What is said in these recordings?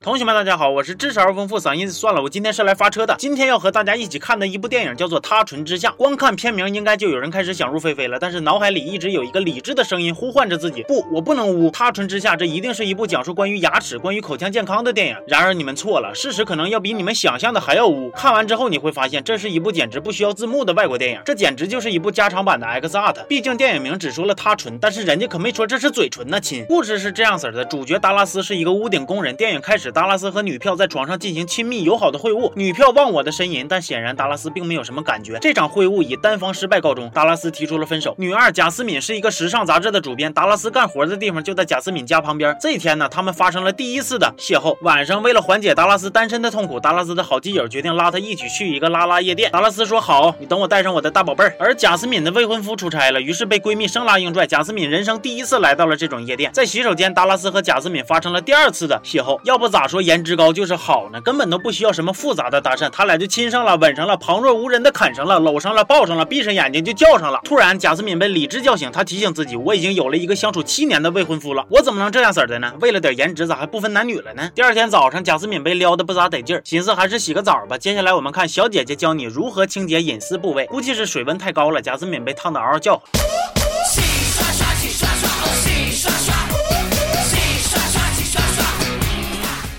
同学们，大家好，我是知识而丰富，嗓音算了，我今天是来发车的。今天要和大家一起看的一部电影叫做《他唇之下》。光看片名，应该就有人开始想入非非了。但是脑海里一直有一个理智的声音呼唤着自己：不，我不能污《他唇之下》，这一定是一部讲述关于牙齿、关于口腔健康的电影。然而你们错了，事实可能要比你们想象的还要污。看完之后你会发现，这是一部简直不需要字幕的外国电影，这简直就是一部加长版的 X Art。毕竟电影名只说了他唇，但是人家可没说这是嘴唇呢，亲。故事是这样子的：主角达拉斯是一个屋顶工人。电影开始，达拉斯和女票。在床上进行亲密友好的会晤，女票忘我的呻吟，但显然达拉斯并没有什么感觉。这场会晤以单方失败告终，达拉斯提出了分手。女二贾斯敏是一个时尚杂志的主编，达拉斯干活的地方就在贾斯敏家旁边。这天呢，他们发生了第一次的邂逅。晚上，为了缓解达拉斯单身的痛苦，达拉斯的好基友决定拉他一起去一个拉拉夜店。达拉斯说好，你等我带上我的大宝贝儿。而贾斯敏的未婚夫出差了，于是被闺蜜生拉硬拽。贾斯敏人生第一次来到了这种夜店，在洗手间，达拉斯和贾斯敏发生了第二次的邂逅。要不咋咋说颜值高就是好呢？根。本都不需要什么复杂的搭讪，他俩就亲上了，吻上了，旁若无人的啃上了，搂上了，抱上了，闭上眼睛就叫上了。突然，贾斯敏被理智叫醒，他提醒自己，我已经有了一个相处七年的未婚夫了，我怎么能这样式的呢？为了点颜值，咋还不分男女了呢？第二天早上，贾斯敏被撩的不咋得劲儿，寻思还是洗个澡吧。接下来我们看小姐姐教你如何清洁隐私部位，估计是水温太高了，贾斯敏被烫得嗷嗷叫。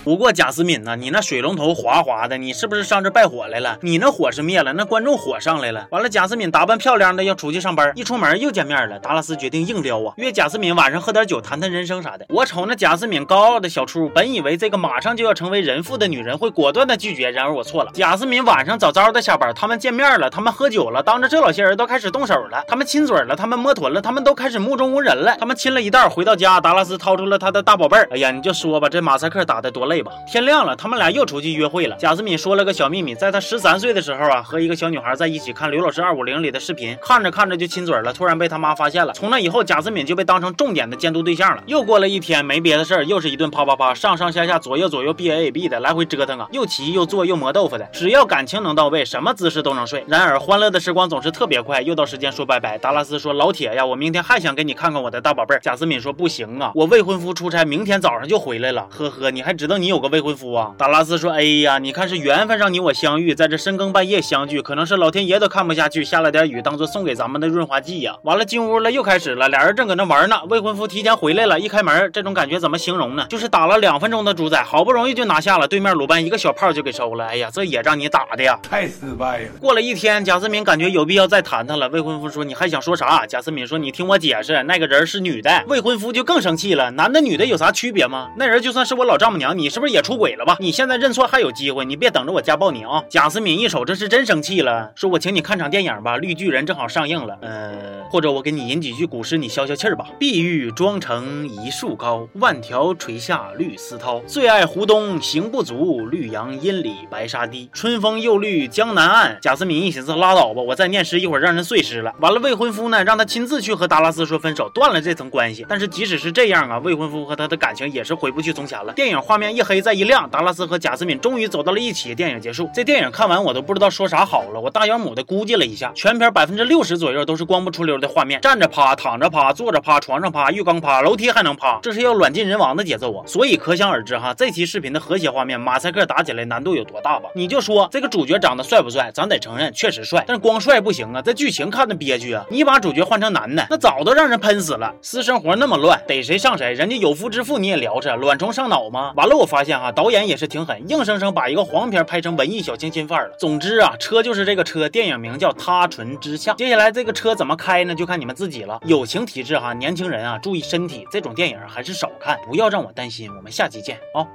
不过贾斯敏呢，你那水龙头哗哗的，你是不是上这拜火来了？你那火是灭了，那观众火上来了。完了，贾斯敏打扮漂亮的要出去上班，一出门又见面了。达拉斯决定硬撩啊，约贾斯敏晚上喝点酒，谈谈人生啥的。我瞅那贾斯敏高傲的小出，本以为这个马上就要成为人妇的女人会果断的拒绝，然而我错了。贾斯敏晚上早早的下班，他们见面了，他们喝酒了，当着这老些人都开始动手了，他们亲嘴了，他们摸臀了，他们都开始目中无人了。他们亲了一道，回到家，达拉斯掏出了他的大宝贝儿。哎呀，你就说吧，这马赛克打的多累吧？天亮了。他们俩又出去约会了。贾斯敏说了个小秘密，在他十三岁的时候啊，和一个小女孩在一起看刘老师二五零里的视频，看着看着就亲嘴了，突然被他妈发现了。从那以后，贾斯敏就被当成重点的监督对象了。又过了一天，没别的事儿，又是一顿啪啪啪，上上下下，左右左右，B A A B 的来回折腾啊，又骑又坐又磨豆腐的。只要感情能到位，什么姿势都能睡。然而，欢乐的时光总是特别快，又到时间说拜拜。达拉斯说：“老铁呀，我明天还想给你看看我的大宝贝。”贾斯敏说：“不行啊，我未婚夫出差，明天早上就回来了。”呵呵，你还知道你有个未婚夫啊？达拉斯说：“哎。”哎呀，你看是缘分让你我相遇，在这深更半夜相聚，可能是老天爷都看不下去，下了点雨当做送给咱们的润滑剂呀。完了进屋了，又开始了，俩人正搁那玩呢，未婚夫提前回来了，一开门，这种感觉怎么形容呢？就是打了两分钟的主宰，好不容易就拿下了，对面鲁班一个小炮就给收了。哎呀，这也让你打的呀，太失败了。过了一天，贾思敏感觉有必要再谈谈了。未婚夫说你还想说啥？贾思敏说你听我解释，那个人是女的。未婚夫就更生气了，男的女的有啥区别吗？那人就算是我老丈母娘，你你是不是也出轨了吧？你现在认错还有机会，你别等。着我家暴你啊！贾思敏一瞅，这是真生气了，说我请你看场电影吧，《绿巨人》正好上映了，呃，或者我给你吟几句古诗，你消消气儿吧。碧玉妆成一树高，万条垂下绿丝绦。最爱湖东行不足，绿杨阴里白沙堤。春风又绿江南岸。贾思敏一寻思，拉倒吧，我再念诗，一会儿让人碎诗了。完了，未婚夫呢，让他亲自去和达拉斯说分手，断了这层关系。但是即使是这样啊，未婚夫和他的感情也是回不去从前了。电影画面一黑再一亮，达拉斯和贾斯敏终于走到了一起。电影结束，这电影看完我都不知道说啥好了。我大养母的估计了一下，全片百分之六十左右都是光不出溜的画面，站着趴，躺着趴，坐着趴，床上趴，浴缸趴，楼梯还能趴，这是要软禁人亡的节奏啊！所以可想而知哈，这期视频的和谐画面，马赛克打起来难度有多大吧？你就说这个主角长得帅不帅？咱得承认确实帅，但光帅不行啊，这剧情看的憋屈啊！你把主角换成男的，那早都让人喷死了。私生活那么乱，逮谁上谁，人家有夫之妇你也聊着，卵虫上脑吗？完了，我发现哈，导演也是挺狠，硬生生把一个黄片拍成文艺小。清新范儿了。总之啊，车就是这个车，电影名叫《他唇之下》。接下来这个车怎么开呢？就看你们自己了。友情提示哈，年轻人啊，注意身体，这种电影还是少看，不要让我担心。我们下期见啊。